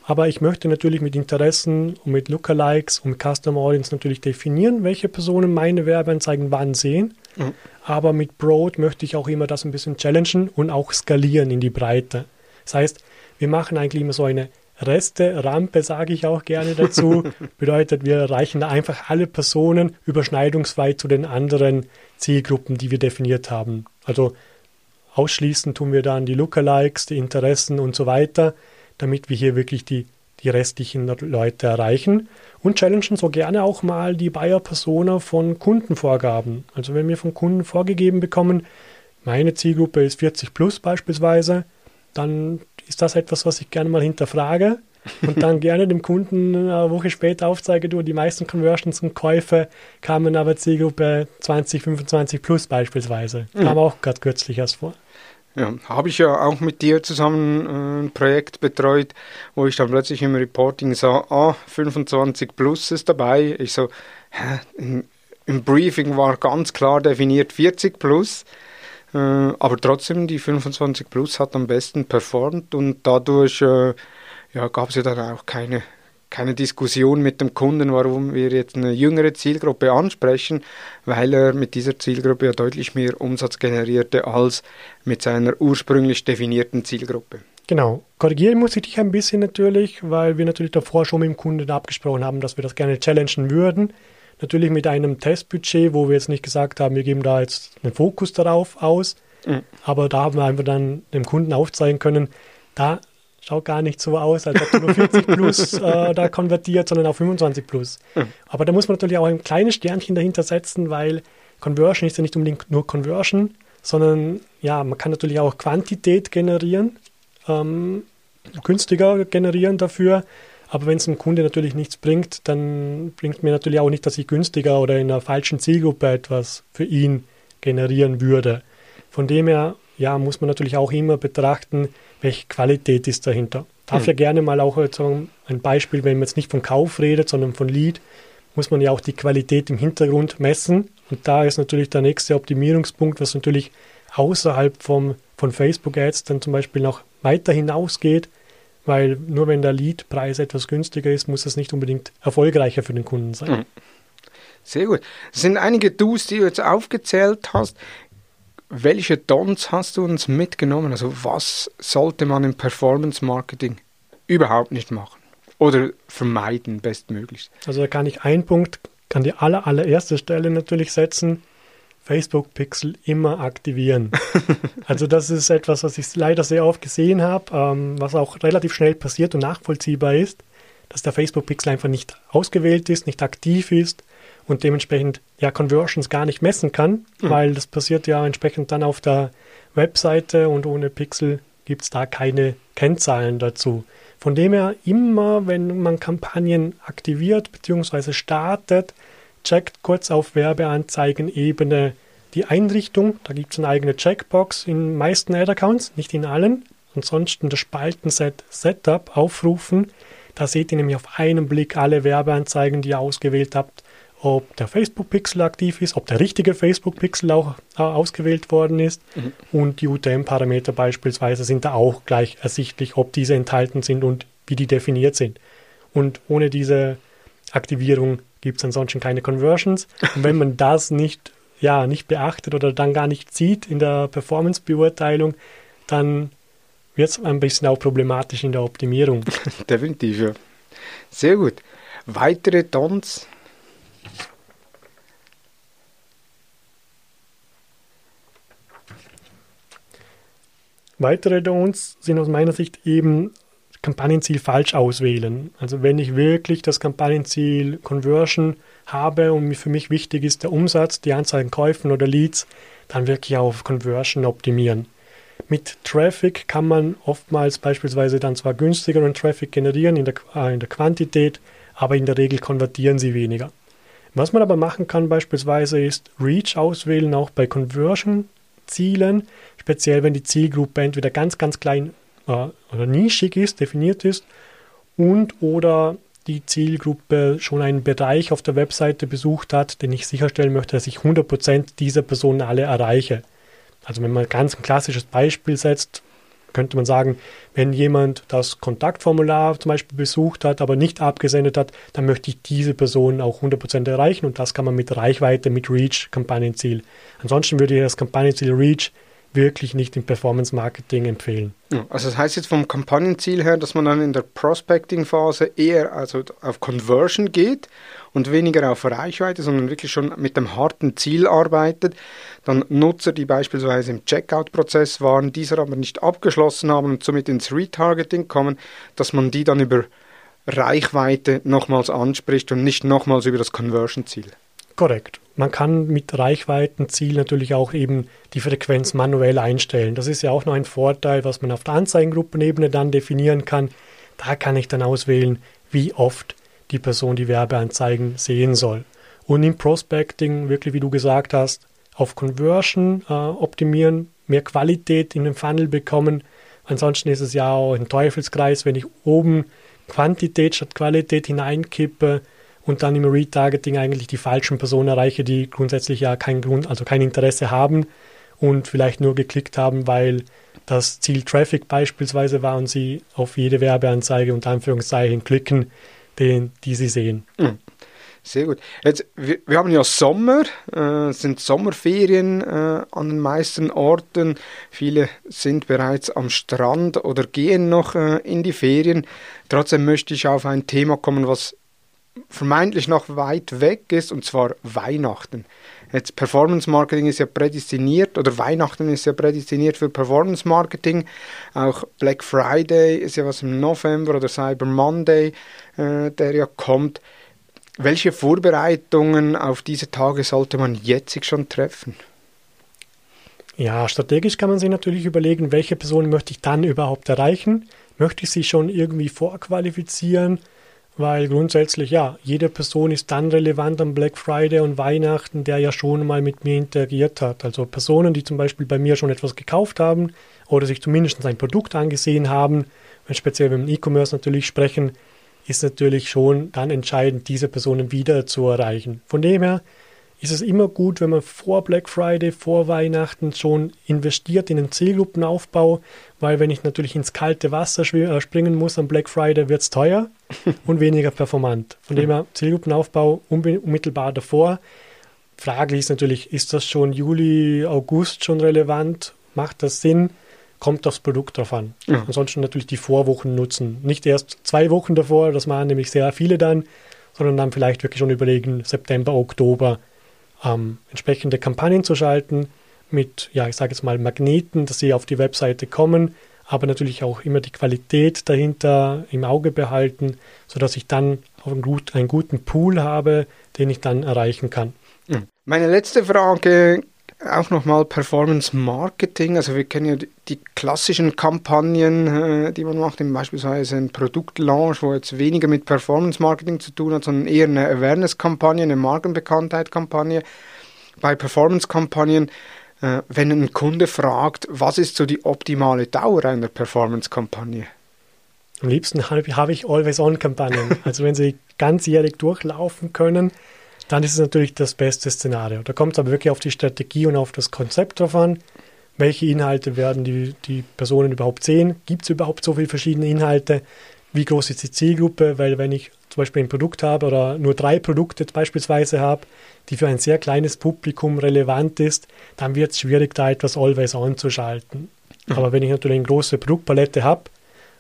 Speaker 2: aber ich möchte natürlich mit Interessen und mit Lookalikes und Custom Audience natürlich definieren, welche Personen meine Werbeanzeigen wann sehen. Mhm. Aber mit Broad möchte ich auch immer das ein bisschen challengen und auch skalieren in die Breite. Das heißt, wir machen eigentlich immer so eine Reste, Rampe sage ich auch gerne dazu. <laughs> Bedeutet, wir erreichen da einfach alle Personen überschneidungsfrei zu den anderen Zielgruppen, die wir definiert haben. Also ausschließen tun wir dann die Lookalikes, die Interessen und so weiter, damit wir hier wirklich die, die restlichen Leute erreichen und challengen so gerne auch mal die Buyer-Persona von Kundenvorgaben. Also wenn wir von Kunden vorgegeben bekommen, meine Zielgruppe ist 40 plus beispielsweise, dann ist das etwas, was ich gerne mal hinterfrage und dann gerne dem Kunden eine Woche später aufzeige, du, die meisten Conversions und Käufe kamen aber Zielgruppe 20, 25 plus beispielsweise. Mhm. Kam auch gerade kürzlich erst vor.
Speaker 1: Ja, habe ich ja auch mit dir zusammen äh, ein Projekt betreut, wo ich dann plötzlich im Reporting sah, ah, 25 plus ist dabei. Ich so, hä, im, im Briefing war ganz klar definiert 40 plus. Äh, aber trotzdem, die 25 Plus hat am besten performt und dadurch äh, ja, gab es ja dann auch keine, keine Diskussion mit dem Kunden, warum wir jetzt eine jüngere Zielgruppe ansprechen, weil er mit dieser Zielgruppe ja deutlich mehr Umsatz generierte als mit seiner ursprünglich definierten Zielgruppe.
Speaker 2: Genau. Korrigieren muss ich dich ein bisschen natürlich, weil wir natürlich davor schon mit dem Kunden abgesprochen haben, dass wir das gerne challengen würden. Natürlich mit einem Testbudget, wo wir jetzt nicht gesagt haben, wir geben da jetzt einen Fokus darauf aus. Mhm. Aber da haben wir einfach dann dem Kunden aufzeigen können, da schaut gar nicht so aus, als ob du nur 40 plus <laughs> äh, da konvertiert, sondern auf 25 plus. Mhm. Aber da muss man natürlich auch ein kleines Sternchen dahinter setzen, weil Conversion ist ja nicht unbedingt nur Conversion, sondern ja, man kann natürlich auch Quantität generieren, ähm, günstiger generieren dafür. Aber wenn es dem Kunde natürlich nichts bringt, dann bringt mir natürlich auch nicht, dass ich günstiger oder in einer falschen Zielgruppe etwas für ihn generieren würde. Von dem her, ja, muss man natürlich auch immer betrachten, welche Qualität ist dahinter. Darf hm. ja gerne mal auch sagen, ein Beispiel, wenn man jetzt nicht von Kauf redet, sondern von Lead, muss man ja auch die Qualität im Hintergrund messen. Und da ist natürlich der nächste Optimierungspunkt, was natürlich außerhalb vom, von Facebook Ads dann zum Beispiel noch weiter hinausgeht, weil nur wenn der Leadpreis etwas günstiger ist, muss es nicht unbedingt erfolgreicher für den Kunden sein. Mhm.
Speaker 1: Sehr gut. Das sind einige Do's, die du jetzt aufgezählt hast. welche Dons hast du uns mitgenommen? Also was sollte man im Performance Marketing überhaupt nicht machen oder vermeiden bestmöglichst?
Speaker 2: Also da kann ich einen Punkt an die aller, allererste Stelle natürlich setzen. Facebook Pixel immer aktivieren. <laughs> also das ist etwas, was ich leider sehr oft gesehen habe, ähm, was auch relativ schnell passiert und nachvollziehbar ist, dass der Facebook Pixel einfach nicht ausgewählt ist, nicht aktiv ist und dementsprechend ja Conversions gar nicht messen kann, mhm. weil das passiert ja entsprechend dann auf der Webseite und ohne Pixel gibt es da keine Kennzahlen dazu. Von dem her immer, wenn man Kampagnen aktiviert bzw. startet, checkt kurz auf Werbeanzeigen-Ebene die Einrichtung. Da gibt es eine eigene Checkbox in meisten Ad-Accounts, nicht in allen. Ansonsten das Spaltenset Setup aufrufen. Da seht ihr nämlich auf einen Blick alle Werbeanzeigen, die ihr ausgewählt habt ob der Facebook-Pixel aktiv ist, ob der richtige Facebook-Pixel auch äh, ausgewählt worden ist mhm. und die UTM-Parameter beispielsweise sind da auch gleich ersichtlich, ob diese enthalten sind und wie die definiert sind. Und ohne diese Aktivierung gibt es ansonsten keine Conversions. Und wenn man das nicht, ja, nicht beachtet oder dann gar nicht sieht in der Performance-Beurteilung, dann wird es ein bisschen auch problematisch in der Optimierung. <laughs>
Speaker 1: Definitiv, ja. Sehr gut. Weitere Dons
Speaker 2: Weitere Don'ts sind aus meiner Sicht eben Kampagnenziel falsch auswählen. Also wenn ich wirklich das Kampagnenziel Conversion habe und für mich wichtig ist der Umsatz, die Anzahl an Käufen oder Leads, dann wirklich auf Conversion optimieren. Mit Traffic kann man oftmals beispielsweise dann zwar günstigeren Traffic generieren in der, äh, in der Quantität, aber in der Regel konvertieren sie weniger. Was man aber machen kann beispielsweise ist Reach auswählen, auch bei Conversion Zielen, speziell wenn die Zielgruppe entweder ganz, ganz klein äh, oder nischig ist, definiert ist und oder die Zielgruppe schon einen Bereich auf der Webseite besucht hat, den ich sicherstellen möchte, dass ich 100% dieser Personen alle erreiche. Also wenn man ganz ein klassisches Beispiel setzt, könnte man sagen, wenn jemand das Kontaktformular zum Beispiel besucht hat, aber nicht abgesendet hat, dann möchte ich diese Person auch 100% erreichen und das kann man mit Reichweite, mit Reach, Kampagnenziel. Ansonsten würde ich das Kampagnenziel Reach wirklich nicht im Performance Marketing empfehlen.
Speaker 1: Also das heißt jetzt vom Kampagnenziel her, dass man dann in der Prospecting-Phase eher also auf Conversion geht und weniger auf Reichweite, sondern wirklich schon mit dem harten Ziel arbeitet. Dann Nutzer, die beispielsweise im Checkout-Prozess waren, dieser aber nicht abgeschlossen haben und somit ins Retargeting kommen, dass man die dann über Reichweite nochmals anspricht und nicht nochmals über das Conversion-Ziel.
Speaker 2: Korrekt. Man kann mit Reichweitenziel natürlich auch eben die Frequenz manuell einstellen. Das ist ja auch noch ein Vorteil, was man auf der Anzeigengruppenebene dann definieren kann. Da kann ich dann auswählen, wie oft die Person die Werbeanzeigen sehen soll. Und im Prospecting, wirklich wie du gesagt hast, auf Conversion äh, optimieren, mehr Qualität in den Funnel bekommen. Ansonsten ist es ja auch ein Teufelskreis, wenn ich oben Quantität statt Qualität hineinkippe, und dann im Retargeting eigentlich die falschen Personen erreiche, die grundsätzlich ja kein Grund, also kein Interesse haben und vielleicht nur geklickt haben, weil das Ziel Traffic beispielsweise war und sie auf jede Werbeanzeige unter Anführungszeichen klicken, den, die sie sehen.
Speaker 1: Mhm. Sehr gut. Jetzt, wir, wir, haben ja Sommer, äh, sind Sommerferien äh, an den meisten Orten. Viele sind bereits am Strand oder gehen noch äh, in die Ferien. Trotzdem möchte ich auf ein Thema kommen, was vermeintlich noch weit weg ist, und zwar Weihnachten. Jetzt Performance Marketing ist ja prädestiniert oder Weihnachten ist ja prädestiniert für Performance Marketing. Auch Black Friday ist ja was im November oder Cyber Monday, äh, der ja kommt. Welche Vorbereitungen auf diese Tage sollte man jetzt schon treffen?
Speaker 2: Ja, strategisch kann man sich natürlich überlegen, welche Personen möchte ich dann überhaupt erreichen? Möchte ich sie schon irgendwie vorqualifizieren? Weil grundsätzlich ja, jede Person ist dann relevant am Black Friday und Weihnachten, der ja schon mal mit mir interagiert hat. Also Personen, die zum Beispiel bei mir schon etwas gekauft haben oder sich zumindest ein Produkt angesehen haben, wenn speziell beim E-Commerce natürlich sprechen, ist natürlich schon dann entscheidend, diese Personen wieder zu erreichen. Von dem her ist es immer gut, wenn man vor Black Friday, vor Weihnachten schon investiert in den Zielgruppenaufbau, weil wenn ich natürlich ins kalte Wasser äh, springen muss am Black Friday, wird es teuer <laughs> und weniger performant. Von dem her Zielgruppenaufbau unmittelbar davor. fraglich ist natürlich, ist das schon Juli, August schon relevant? Macht das Sinn? Kommt das Produkt drauf an. Ja. Ansonsten natürlich die Vorwochen nutzen. Nicht erst zwei Wochen davor, das machen nämlich sehr viele dann, sondern dann vielleicht wirklich schon überlegen, September, Oktober ähm, entsprechende Kampagnen zu schalten mit, ja, ich sage jetzt mal Magneten, dass sie auf die Webseite kommen, aber natürlich auch immer die Qualität dahinter im Auge behalten, sodass ich dann auch einen, gut, einen guten Pool habe, den ich dann erreichen kann.
Speaker 1: Meine letzte Frage auch nochmal Performance Marketing. Also wir kennen ja die, klassischen Kampagnen, äh, die man macht, beispielsweise ein Produktlaunch, wo jetzt weniger mit Performance Marketing zu tun hat, sondern eher eine Awareness-Kampagne, eine Markenbekanntheit-Kampagne. Bei Performance-Kampagnen, wenn ein Kunde fragt, was ist so die optimale Dauer einer Performance-Kampagne?
Speaker 2: Am liebsten habe, habe ich Always-On-Kampagnen. <laughs> also wenn sie ganzjährig durchlaufen können, dann ist es natürlich das beste Szenario. Da kommt es aber wirklich auf die Strategie und auf das Konzept drauf an. Welche Inhalte werden die, die Personen überhaupt sehen? Gibt es überhaupt so viele verschiedene Inhalte? Wie groß ist die Zielgruppe? Weil wenn ich zum Beispiel ein Produkt habe oder nur drei Produkte beispielsweise habe, die für ein sehr kleines Publikum relevant ist, dann wird es schwierig, da etwas Always On zu schalten. Mhm. Aber wenn ich natürlich eine große Produktpalette habe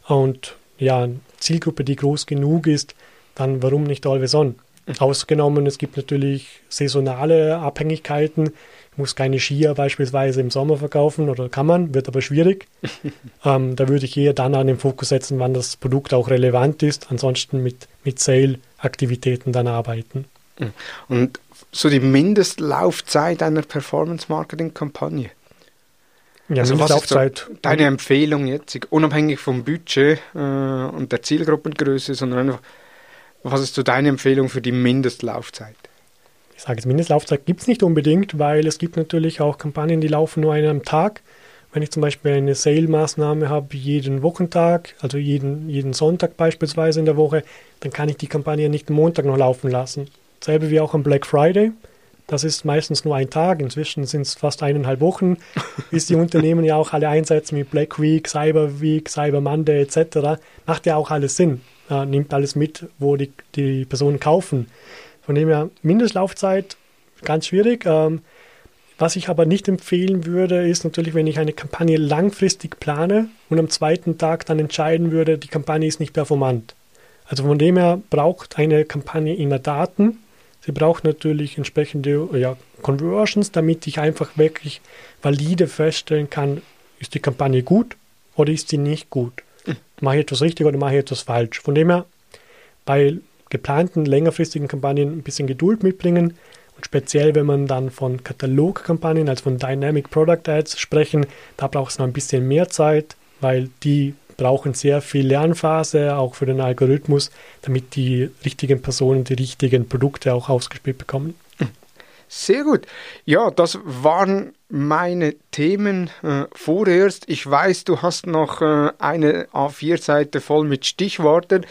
Speaker 2: und ja, eine Zielgruppe, die groß genug ist, dann warum nicht Always On? Ausgenommen, es gibt natürlich saisonale Abhängigkeiten. Muss keine Skier beispielsweise im Sommer verkaufen oder kann man, wird aber schwierig. <laughs> ähm, da würde ich eher dann an den Fokus setzen, wann das Produkt auch relevant ist. Ansonsten mit, mit Sale-Aktivitäten dann arbeiten.
Speaker 1: Und so die Mindestlaufzeit einer Performance-Marketing-Kampagne? Ja, also was ist deine Empfehlung jetzt, unabhängig vom Budget äh, und der Zielgruppengröße, sondern einfach was ist so deine Empfehlung für die Mindestlaufzeit?
Speaker 2: Sage jetzt, Mindestlaufzeit gibt es nicht unbedingt, weil es gibt natürlich auch Kampagnen, die laufen nur einen am Tag. Wenn ich zum Beispiel eine Sale-Maßnahme habe, jeden Wochentag, also jeden, jeden Sonntag beispielsweise in der Woche, dann kann ich die Kampagne nicht am Montag noch laufen lassen. Selbe wie auch am Black Friday. Das ist meistens nur ein Tag. Inzwischen sind es fast eineinhalb Wochen, <laughs> bis die Unternehmen ja auch alle einsetzen mit Black Week, Cyber Week, Cyber Monday etc. Macht ja auch alles Sinn äh, nimmt alles mit, wo die, die Personen kaufen. Von dem her, Mindestlaufzeit, ganz schwierig. Ähm, was ich aber nicht empfehlen würde, ist natürlich, wenn ich eine Kampagne langfristig plane und am zweiten Tag dann entscheiden würde, die Kampagne ist nicht performant. Also von dem her braucht eine Kampagne immer Daten. Sie braucht natürlich entsprechende ja, Conversions, damit ich einfach wirklich valide feststellen kann, ist die Kampagne gut oder ist sie nicht gut mache ich etwas richtig oder mache ich etwas falsch. Von dem her, bei geplanten längerfristigen Kampagnen ein bisschen Geduld mitbringen und speziell, wenn man dann von Katalogkampagnen, also von Dynamic Product Ads sprechen, da braucht es noch ein bisschen mehr Zeit, weil die brauchen sehr viel Lernphase, auch für den Algorithmus, damit die richtigen Personen die richtigen Produkte auch ausgespielt bekommen.
Speaker 1: Sehr gut. Ja, das waren meine Themen äh, vorerst. Ich weiß, du hast noch äh, eine A4-Seite voll mit Stichworten.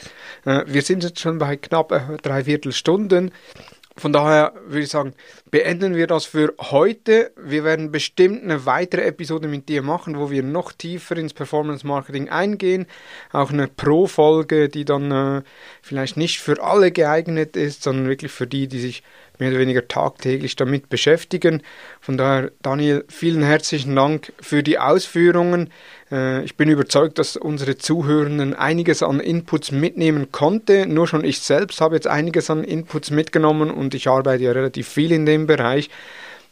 Speaker 1: Äh, wir sind jetzt schon bei knapp äh, dreiviertel Stunden. Von daher würde ich sagen, beenden wir das für heute. Wir werden bestimmt eine weitere Episode mit dir machen, wo wir noch tiefer ins Performance Marketing eingehen. Auch eine Pro-Folge, die dann äh, vielleicht nicht für alle geeignet ist, sondern wirklich für die, die sich mehr oder weniger tagtäglich damit beschäftigen. Von daher, Daniel, vielen herzlichen Dank für die Ausführungen. Äh, ich bin überzeugt, dass unsere Zuhörenden einiges an Inputs mitnehmen konnte. Nur schon ich selbst habe jetzt einiges an Inputs mitgenommen und ich arbeite ja relativ viel in dem Bereich.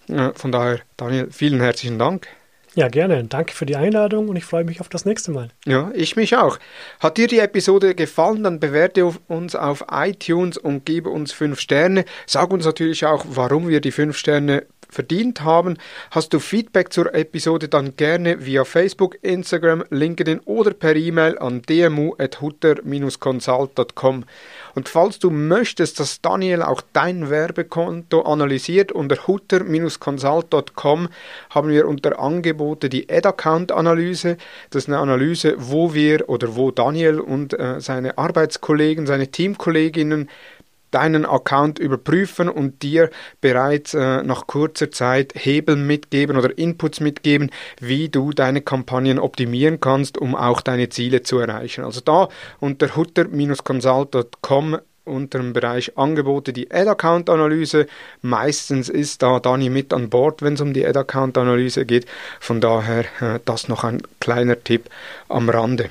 Speaker 1: Äh, von daher, Daniel, vielen herzlichen Dank.
Speaker 2: Ja, gerne. Danke für die Einladung und ich freue mich auf das nächste Mal.
Speaker 1: Ja, ich mich auch. Hat dir die Episode gefallen, dann bewerte uns auf iTunes und gebe uns fünf Sterne. Sag uns natürlich auch, warum wir die fünf Sterne verdient haben. Hast du Feedback zur Episode, dann gerne via Facebook, Instagram, LinkedIn oder per E-Mail an dmu.hutter-consult.com. Und falls du möchtest, dass Daniel auch dein Werbekonto analysiert, unter hutter-consult.com haben wir unter Angebote die Ad-Account-Analyse. Das ist eine Analyse, wo wir oder wo Daniel und äh, seine Arbeitskollegen, seine Teamkolleginnen deinen Account überprüfen und dir bereits äh, nach kurzer Zeit Hebel mitgeben oder Inputs mitgeben, wie du deine Kampagnen optimieren kannst, um auch deine Ziele zu erreichen. Also da unter hutter-consult.com unter dem Bereich Angebote die Ad-Account-Analyse. Meistens ist da Dani mit an Bord, wenn es um die Ad-Account-Analyse geht. Von daher äh, das noch ein kleiner Tipp am Rande.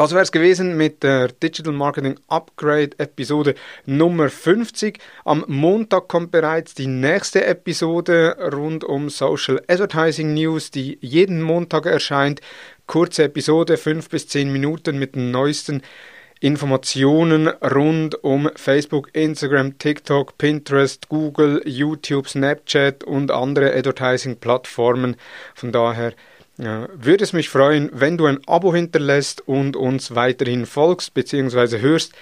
Speaker 1: Das wäre es gewesen mit der Digital Marketing Upgrade Episode Nummer 50. Am Montag kommt bereits die nächste Episode rund um Social Advertising News, die jeden Montag erscheint. Kurze Episode, 5 bis 10 Minuten mit den neuesten Informationen rund um Facebook, Instagram, TikTok, Pinterest, Google, YouTube, Snapchat und andere Advertising-Plattformen. Von daher ja, würde es mich freuen, wenn du ein Abo hinterlässt und uns weiterhin folgst bzw. hörst.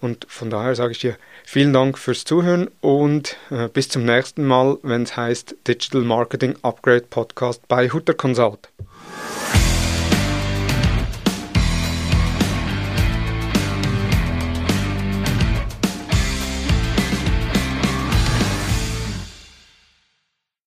Speaker 1: Und von daher sage ich dir vielen Dank fürs Zuhören und äh, bis zum nächsten Mal, wenn es heißt Digital Marketing Upgrade Podcast bei Hutter Consult.